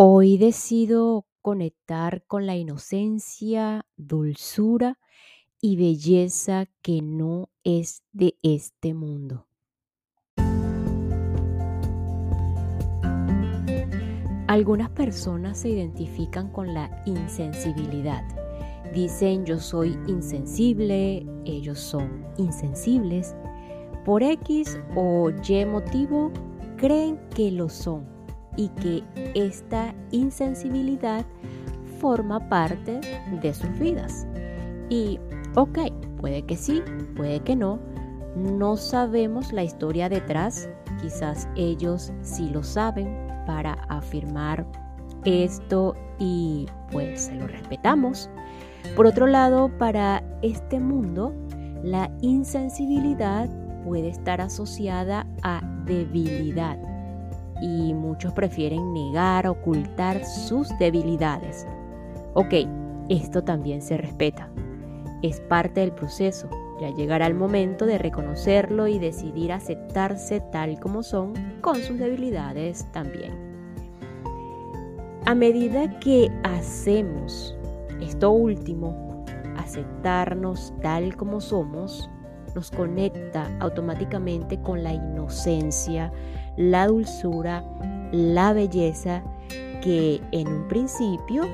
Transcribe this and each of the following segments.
Hoy decido conectar con la inocencia, dulzura y belleza que no es de este mundo. Algunas personas se identifican con la insensibilidad. Dicen yo soy insensible, ellos son insensibles. Por X o Y motivo creen que lo son y que esta insensibilidad forma parte de sus vidas. Y ok, puede que sí, puede que no. No sabemos la historia detrás. Quizás ellos sí lo saben para afirmar esto y pues se lo respetamos. Por otro lado, para este mundo, la insensibilidad puede estar asociada a debilidad y muchos prefieren negar, ocultar sus debilidades. Ok, esto también se respeta. Es parte del proceso. Ya llegará el momento de reconocerlo y decidir aceptarse tal como son con sus debilidades también. A medida que hacemos esto último, aceptarnos tal como somos, nos conecta automáticamente con la inocencia, la dulzura, la belleza que en un principio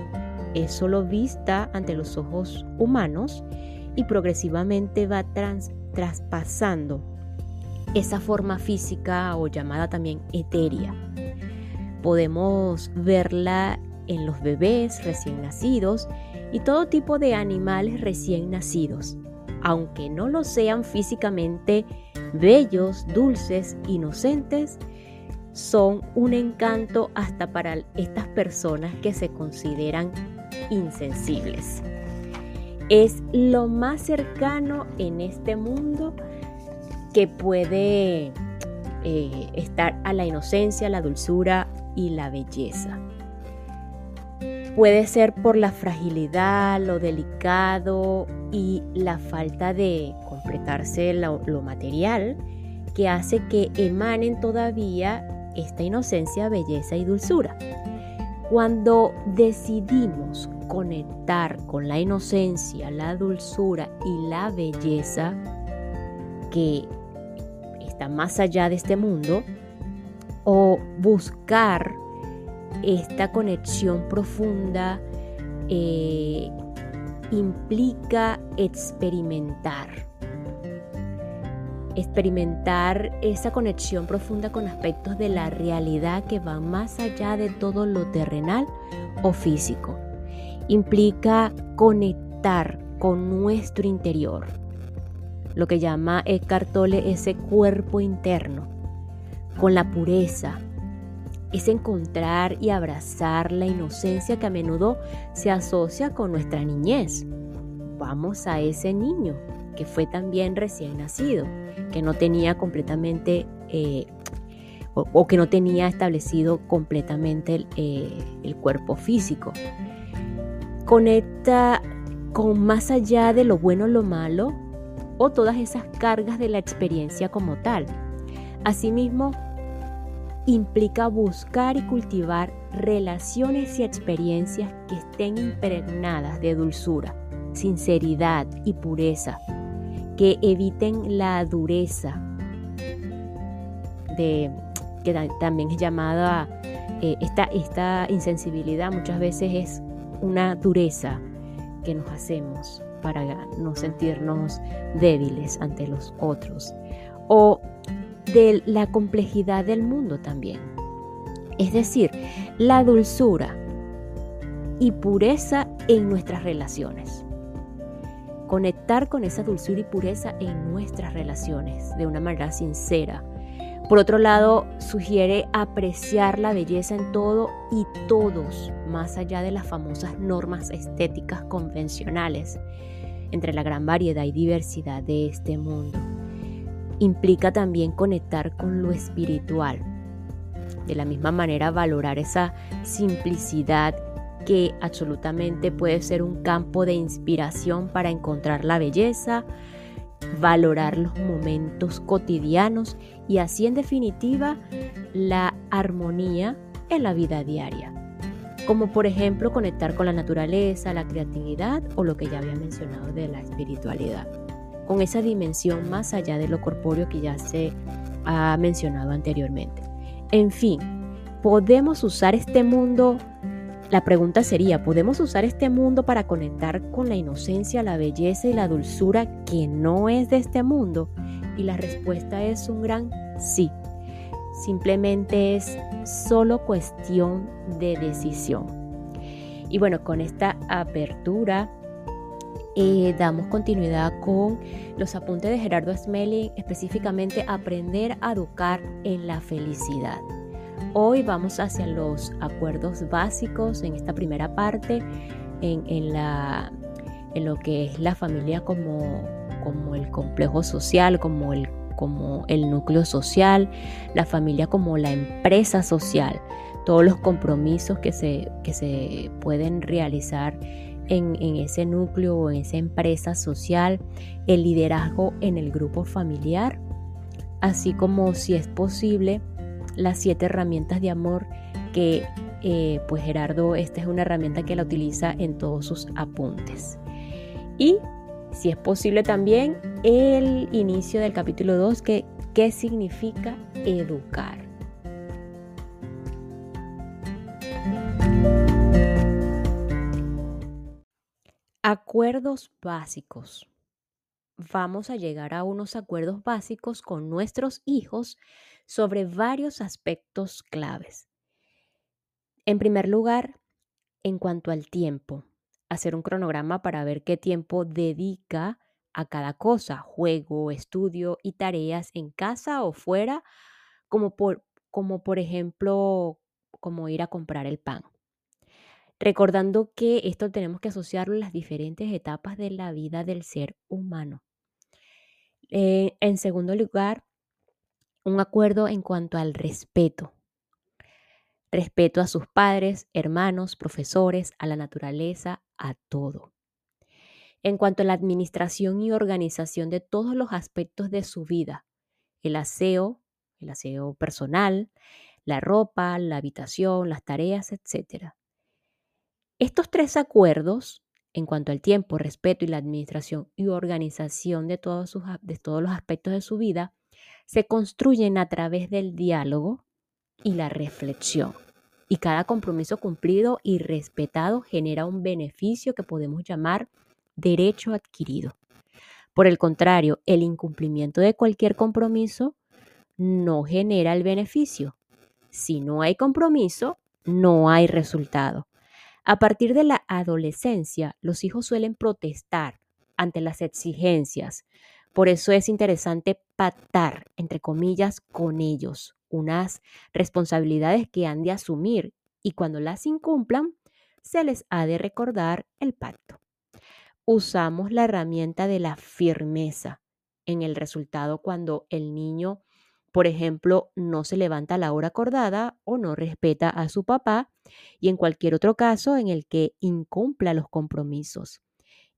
es solo vista ante los ojos humanos y progresivamente va traspasando esa forma física o llamada también etérea. Podemos verla en los bebés recién nacidos y todo tipo de animales recién nacidos, aunque no lo sean físicamente bellos, dulces, inocentes, son un encanto hasta para estas personas que se consideran insensibles. Es lo más cercano en este mundo que puede eh, estar a la inocencia, la dulzura y la belleza. Puede ser por la fragilidad, lo delicado y la falta de completarse lo, lo material que hace que emanen todavía esta inocencia, belleza y dulzura. Cuando decidimos conectar con la inocencia, la dulzura y la belleza que está más allá de este mundo, o buscar esta conexión profunda, eh, implica experimentar experimentar esa conexión profunda con aspectos de la realidad que van más allá de todo lo terrenal o físico. Implica conectar con nuestro interior, lo que llama Eckhart Tolle ese cuerpo interno, con la pureza. Es encontrar y abrazar la inocencia que a menudo se asocia con nuestra niñez. Vamos a ese niño que fue también recién nacido que no tenía completamente eh, o, que no tenía establecido completamente eh, el, cuerpo físico. Conecta con más allá de lo bueno o lo malo o todas esas cargas de la experiencia como tal. Asimismo, implica buscar y cultivar relaciones y experiencias que estén impregnadas de dulzura, sinceridad y pureza, que eviten la dureza, de, que también es llamada, eh, esta, esta insensibilidad muchas veces es una dureza que nos hacemos para no sentirnos débiles ante los otros. O de la complejidad del mundo también. Es decir, la dulzura y pureza en nuestras relaciones conectar con esa dulzura y pureza en nuestras relaciones de una manera sincera. Por otro lado, sugiere apreciar la belleza en todo y todos, más allá de las famosas normas estéticas convencionales, entre la gran variedad y diversidad de este mundo. Implica también conectar con lo espiritual. De la misma manera, valorar esa simplicidad que absolutamente puede ser un campo de inspiración para encontrar la belleza, valorar los momentos cotidianos y así en definitiva la armonía en la vida diaria. como por ejemplo conectar con la naturaleza, la creatividad o lo que ya había mencionado de la espiritualidad, con esa dimensión más allá de lo corpóreo que ya se ha mencionado anteriormente. En fin, podemos usar este mundo, la pregunta sería, ¿podemos usar este mundo para conectar con la inocencia, la belleza y la dulzura que no es de este mundo? Y la respuesta es un gran sí. Simplemente es solo cuestión de decisión. Y bueno, con esta apertura eh, damos continuidad con los apuntes de Gerardo Smelling, específicamente aprender a educar en la felicidad. Hoy vamos hacia los acuerdos básicos en esta primera parte, en, lo que es la familia como, el complejo social, como el, núcleo social, la familia como la empresa social, todos los compromisos que se, pueden realizar en, ese núcleo o en esa empresa social, el liderazgo en el grupo familiar, así como si es posible las siete herramientas de amor que eh, pues Gerardo, esta es una herramienta que la utiliza en todos sus apuntes. Y si es posible también el inicio del capítulo 2, que qué significa educar. Acuerdos básicos. Vamos a llegar a unos acuerdos básicos con nuestros hijos sobre varios aspectos claves. En primer lugar, en cuanto al tiempo, hacer un cronograma para ver qué tiempo dedica a cada cosa, juego, estudio y tareas en casa o fuera, como por, como por ejemplo, como ir a comprar el pan. Recordando que esto tenemos que asociarlo a las diferentes etapas de la vida del ser humano. Eh, en segundo lugar, un acuerdo en cuanto al respeto. Respeto a sus padres, hermanos, profesores, a la naturaleza, a todo. En cuanto a la administración y organización de todos los aspectos de su vida, el aseo, el aseo personal, la ropa, la habitación, las tareas, etc. Estos tres acuerdos, en cuanto al tiempo, respeto y la administración y organización de todos, los aspectos de su vida, se construyen a través del diálogo y la reflexión. Y cada compromiso cumplido y respetado genera un beneficio que podemos llamar derecho adquirido. Por el contrario, el incumplimiento de cualquier compromiso no genera el beneficio. Si no hay compromiso, no hay resultado. A partir de la adolescencia, los hijos suelen protestar ante las exigencias, por eso es interesante patar, entre comillas, con ellos unas responsabilidades que han de asumir y cuando las incumplan, se les ha de recordar el pacto. Usamos la herramienta de la firmeza en el resultado cuando el niño, por ejemplo, no se levanta a la hora acordada o no respeta a su papá y en cualquier otro caso en el que incumpla los compromisos.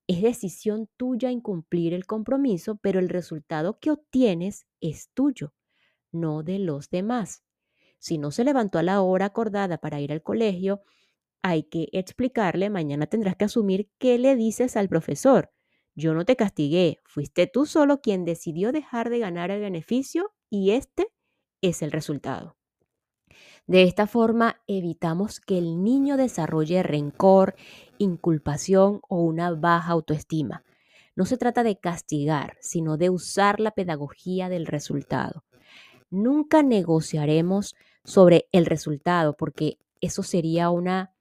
Es decisión tuya incumplir el compromiso, pero el resultado que obtienes es tuyo, no de los demás. Si no se levantó a la hora acordada para ir al colegio, hay que explicarle, mañana tendrás que asumir qué le dices al profesor. Yo no te castigué, fuiste tú solo quien decidió dejar de ganar el beneficio y este es el resultado. De esta forma evitamos que el niño desarrolle rencor, inculpación o una baja autoestima. No se trata de castigar, sino de usar la pedagogía del resultado. Nunca negociaremos sobre el resultado porque eso sería una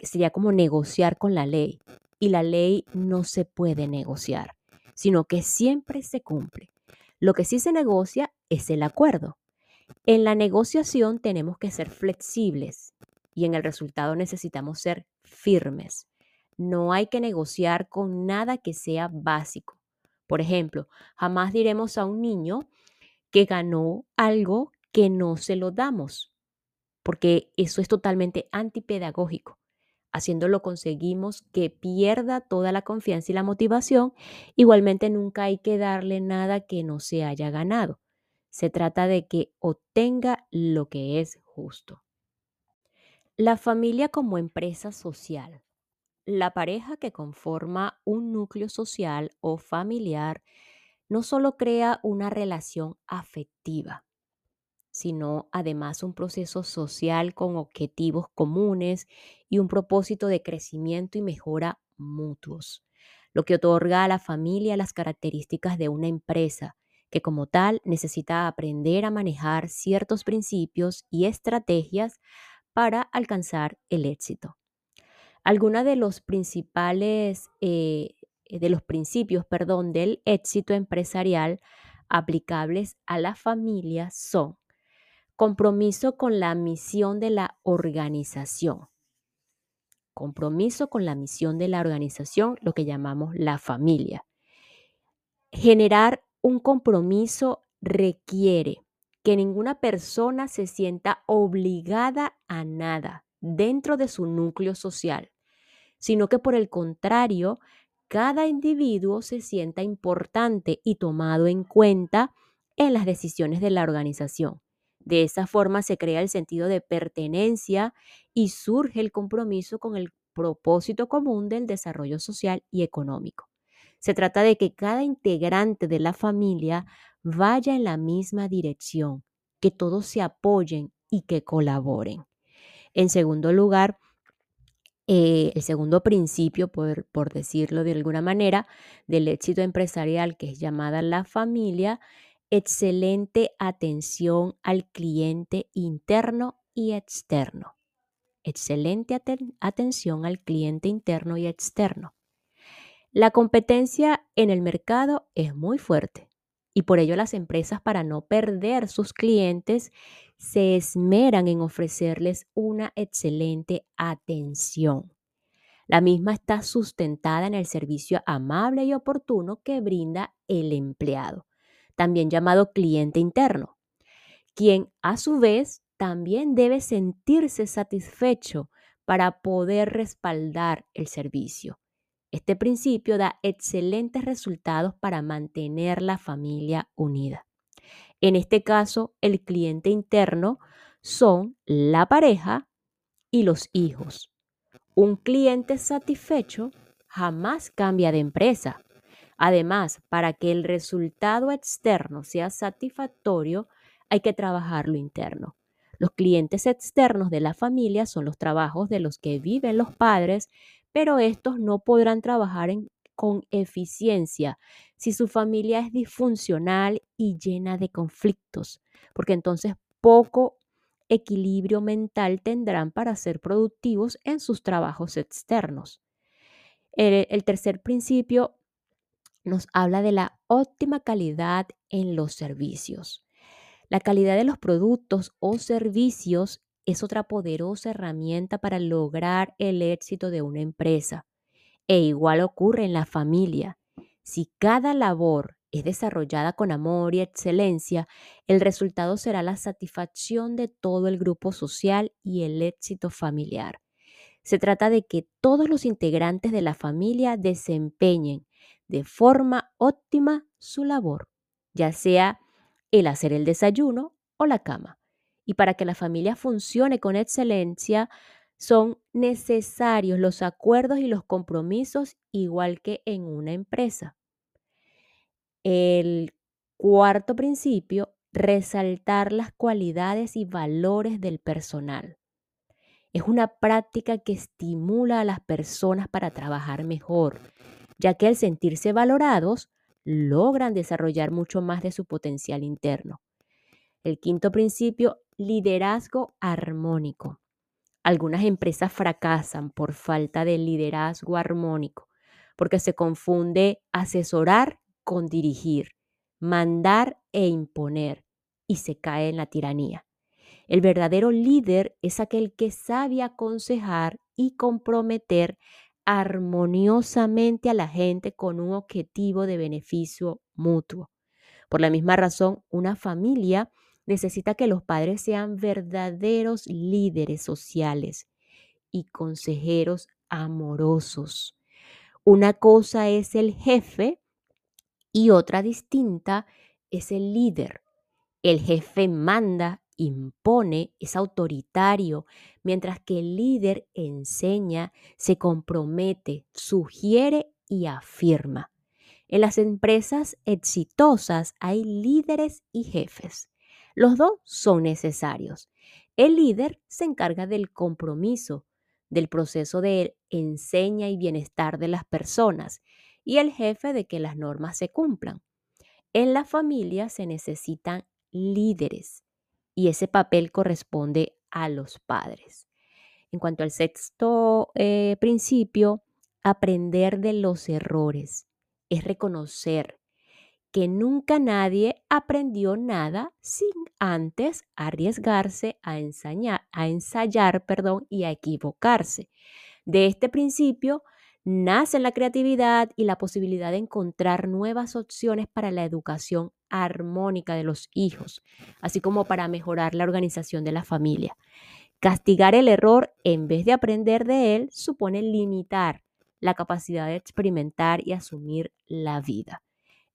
sería como negociar con la ley y la ley no se puede negociar, sino que siempre se cumple. Lo que sí se negocia es el acuerdo. En la negociación tenemos que ser flexibles y en el resultado necesitamos ser firmes. No hay que negociar con nada que sea básico. Por ejemplo, jamás diremos a un niño que ganó algo que no se lo damos, porque eso es totalmente antipedagógico. Haciéndolo conseguimos que pierda toda la confianza y la motivación. Igualmente nunca hay que darle nada que no se haya ganado. Se trata de que obtenga lo que es justo. La familia como empresa social. La pareja que conforma un núcleo social o familiar no solo crea una relación afectiva, sino además un proceso social con objetivos comunes y un propósito de crecimiento y mejora mutuos, lo que otorga a la familia las características de una empresa que como tal necesita aprender a manejar ciertos principios y estrategias para alcanzar el éxito. Algunos de los principales, eh, de los principios, perdón, del éxito empresarial aplicables a la familia son compromiso con la misión de la organización. Compromiso con la misión de la organización, lo que llamamos la familia. Generar un compromiso requiere que ninguna persona se sienta obligada a nada dentro de su núcleo social, sino que por el contrario, cada individuo se sienta importante y tomado en cuenta en las decisiones de la organización. De esa forma se crea el sentido de pertenencia y surge el compromiso con el propósito común del desarrollo social y económico. Se trata de que cada integrante de la familia vaya en la misma dirección, que todos se apoyen y que colaboren. En segundo lugar, eh, el segundo principio, por, por decirlo de alguna manera, del éxito empresarial, que es llamada la familia, excelente atención al cliente interno y externo. Excelente atención al cliente interno y externo. La competencia en el mercado es muy fuerte y por ello las empresas para no perder sus clientes se esmeran en ofrecerles una excelente atención. La misma está sustentada en el servicio amable y oportuno que brinda el empleado, también llamado cliente interno, quien a su vez también debe sentirse satisfecho para poder respaldar el servicio. Este principio da excelentes resultados para mantener la familia unida. En este caso, el cliente interno son la pareja y los hijos. Un cliente satisfecho jamás cambia de empresa. Además, para que el resultado externo sea satisfactorio, hay que trabajar lo interno. Los clientes externos de la familia son los trabajos de los que viven los padres pero estos no podrán trabajar con eficiencia si su familia es disfuncional y llena de conflictos, porque entonces poco equilibrio mental tendrán para ser productivos en sus trabajos externos. el tercer principio nos habla de la óptima calidad en los servicios. La calidad de los productos o servicios es otra poderosa herramienta para lograr el éxito de una empresa. E igual ocurre en la familia. Si cada labor es desarrollada con amor y excelencia, el resultado será la satisfacción de todo el grupo social y el éxito familiar. Se trata de que todos los integrantes de la familia desempeñen de forma óptima su labor, ya sea el hacer el desayuno o la cama y para que la familia funcione con excelencia, son necesarios los acuerdos y los compromisos igual que en una empresa. El cuarto principio, resaltar las cualidades y valores del personal. Es una práctica que estimula a las personas para trabajar mejor, ya que al sentirse valorados, logran desarrollar mucho más de su potencial interno. El quinto principio, liderazgo armónico. Algunas empresas fracasan por falta de liderazgo armónico, porque se confunde asesorar con dirigir, mandar e imponer, y se cae en la tiranía. El verdadero líder es aquel que sabe aconsejar y comprometer armoniosamente a la gente con un objetivo de beneficio mutuo. Por la misma razón, una familia necesita que los padres sean verdaderos líderes sociales y consejeros amorosos. Una cosa es el jefe y otra distinta es el líder. El jefe manda impone, es autoritario, mientras que el líder enseña, se compromete, sugiere y afirma. En las empresas exitosas hay líderes y jefes. Los dos son necesarios. El líder se encarga del compromiso, del proceso de enseña y bienestar de las personas y el jefe de que las normas se cumplan. En la familia se necesitan líderes y ese papel corresponde a los padres. En cuanto al sexto eh, principio, aprender de los errores es reconocer que nunca nadie aprendió nada sin antes arriesgarse a, ensayar, a ensayar perdón, y a equivocarse. De este principio nace la creatividad y la posibilidad de encontrar nuevas opciones para la educación armónica de los hijos, así como para mejorar la organización de la familia. Castigar el error en vez de aprender de él supone limitar la capacidad de experimentar y asumir la vida.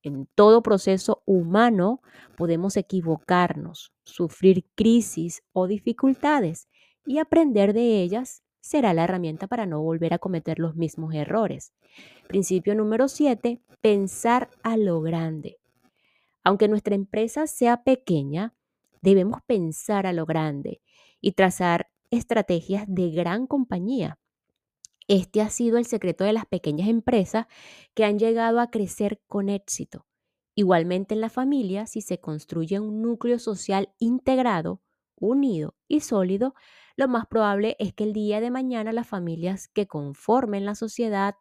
En todo proceso humano podemos equivocarnos, sufrir crisis o dificultades y aprender de ellas será la herramienta para no volver a cometer los mismos errores. Principio número 7, pensar a lo grande. Aunque nuestra empresa sea pequeña, debemos pensar a lo grande y trazar estrategias de gran compañía. Este ha sido el secreto de las pequeñas empresas que han llegado a crecer con éxito. Igualmente en la familia, si se construye un núcleo social integrado, unido y sólido, lo más probable es que el día de mañana las familias que conformen la sociedad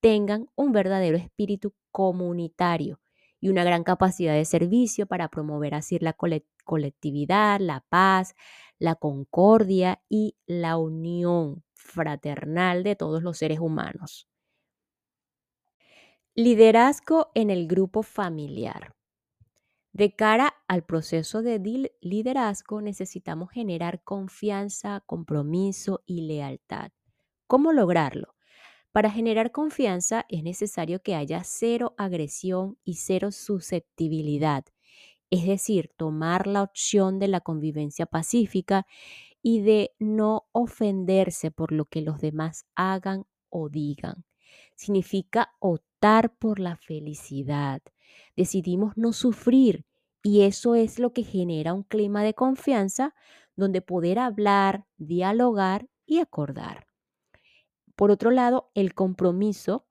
tengan un verdadero espíritu comunitario y una gran capacidad de servicio para promover así la colectividad, la paz, la concordia y la unión fraternal de todos los seres humanos. Liderazgo en el grupo familiar. De cara al proceso de liderazgo necesitamos generar confianza, compromiso y lealtad. ¿Cómo lograrlo? Para generar confianza es necesario que haya cero agresión y cero susceptibilidad, es decir, tomar la opción de la convivencia pacífica y de no ofenderse por lo que los demás hagan o digan. Significa optar por la felicidad. Decidimos no sufrir y eso es lo que genera un clima de confianza donde poder hablar, dialogar y acordar. Por otro lado, el compromiso,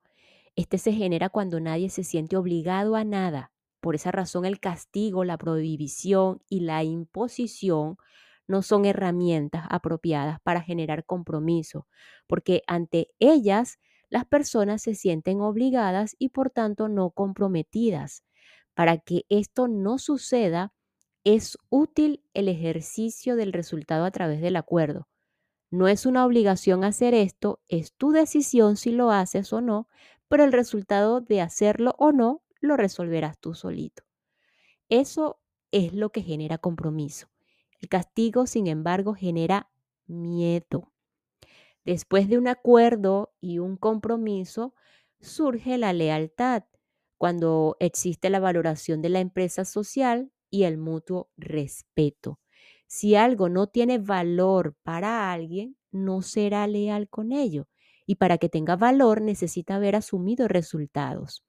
este se genera cuando nadie se siente obligado a nada. Por esa razón, el castigo, la prohibición y la imposición no son herramientas apropiadas para generar compromiso, porque ante ellas las personas se sienten obligadas y por tanto no comprometidas. Para que esto no suceda, es útil el ejercicio del resultado a través del acuerdo. No es una obligación hacer esto, es tu decisión si lo haces o no, pero el resultado de hacerlo o no lo resolverás tú solito. Eso es lo que genera compromiso. El castigo, sin embargo, genera miedo. Después de un acuerdo y un compromiso, surge la lealtad, cuando existe la valoración de la empresa social y el mutuo respeto. Si algo no tiene valor para alguien, no será leal con ello. Y para que tenga valor necesita haber asumido resultados.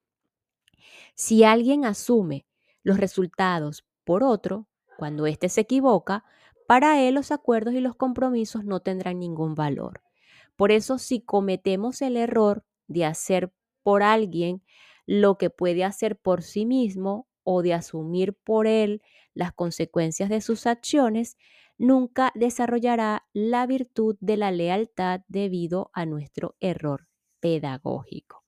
Si alguien asume los resultados por otro, cuando éste se equivoca, para él los acuerdos y los compromisos no tendrán ningún valor. Por eso, si cometemos el error de hacer por alguien lo que puede hacer por sí mismo o de asumir por él las consecuencias de sus acciones, nunca desarrollará la virtud de la lealtad debido a nuestro error pedagógico.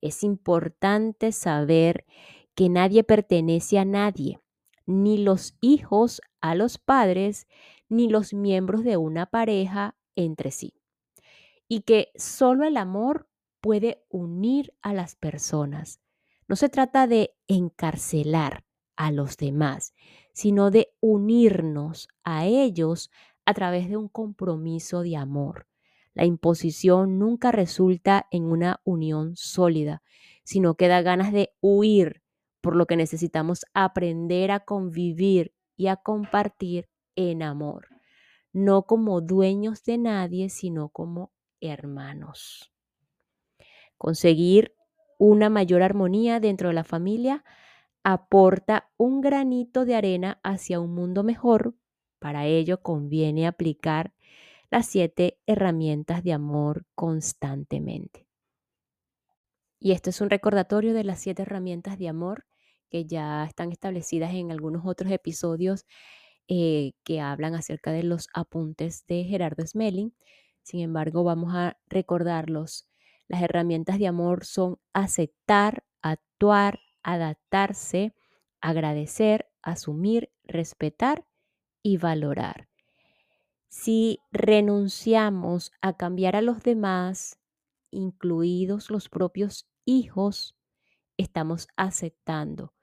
Es importante saber que nadie pertenece a nadie ni los hijos a los padres, ni los miembros de una pareja entre sí. Y que solo el amor puede unir a las personas. No se trata de encarcelar a los demás, sino de unirnos a ellos a través de un compromiso de amor. La imposición nunca resulta en una unión sólida, sino que da ganas de huir por lo que necesitamos aprender a convivir y a compartir en amor, no como dueños de nadie, sino como hermanos. Conseguir una mayor armonía dentro de la familia aporta un granito de arena hacia un mundo mejor. Para ello conviene aplicar las siete herramientas de amor constantemente. Y esto es un recordatorio de las siete herramientas de amor que ya están establecidas en algunos otros episodios eh, que hablan acerca de los apuntes de Gerardo Smelling. Sin embargo, vamos a recordarlos. Las herramientas de amor son aceptar, actuar, adaptarse, agradecer, asumir, respetar y valorar. Si renunciamos a cambiar a los demás, incluidos los propios hijos, estamos aceptando.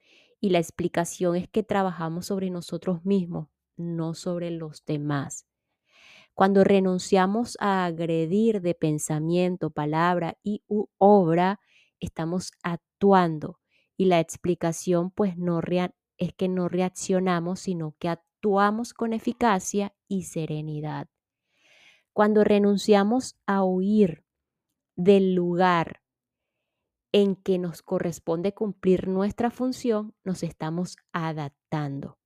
Y la explicación es que trabajamos sobre nosotros mismos, no sobre los demás. Cuando renunciamos a agredir de pensamiento, palabra y obra, estamos actuando. Y la explicación pues no es que no reaccionamos, sino que actuamos con eficacia y serenidad. Cuando renunciamos a huir del lugar en que nos corresponde cumplir nuestra función, nos estamos adaptando.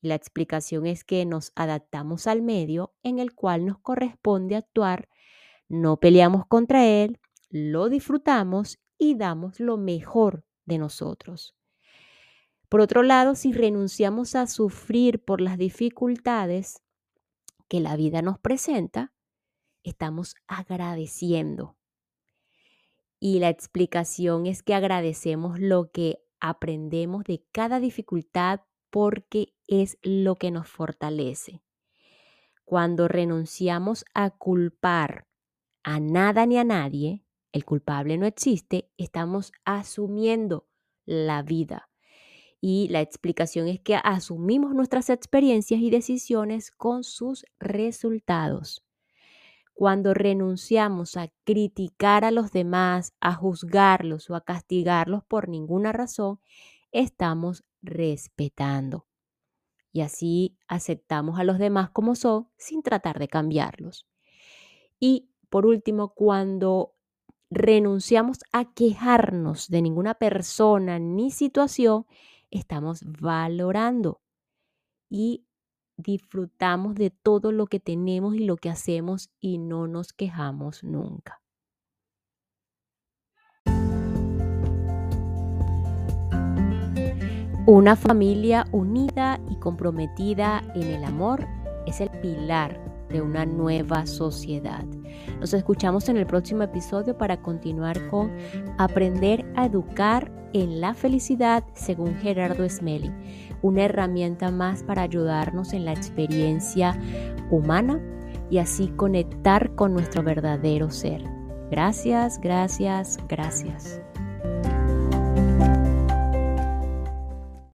La explicación es que nos adaptamos al medio en el cual nos corresponde actuar, no peleamos contra él, lo disfrutamos y damos lo mejor de nosotros. Por otro lado, si renunciamos a sufrir por las dificultades que la vida nos presenta, estamos agradeciendo y la explicación es que agradecemos lo que aprendemos de cada dificultad porque es lo que nos fortalece. Cuando renunciamos a culpar a nada ni a nadie, el culpable no existe, estamos asumiendo la vida. Y la explicación es que asumimos nuestras experiencias y decisiones con sus resultados. Cuando renunciamos a criticar a los demás, a juzgarlos o a castigarlos por ninguna razón, estamos respetando. Y así aceptamos a los demás como son sin tratar de cambiarlos. Y por último, cuando renunciamos a quejarnos de ninguna persona ni situación, estamos valorando y disfrutamos de todo lo que tenemos y lo que hacemos y no nos quejamos nunca. Una familia unida y comprometida en el amor es el pilar de una nueva sociedad. Nos escuchamos en el próximo episodio para continuar con Aprender a educar en la felicidad según Gerardo Smelly una herramienta más para ayudarnos en la experiencia humana y así conectar con nuestro verdadero ser. Gracias, gracias, gracias.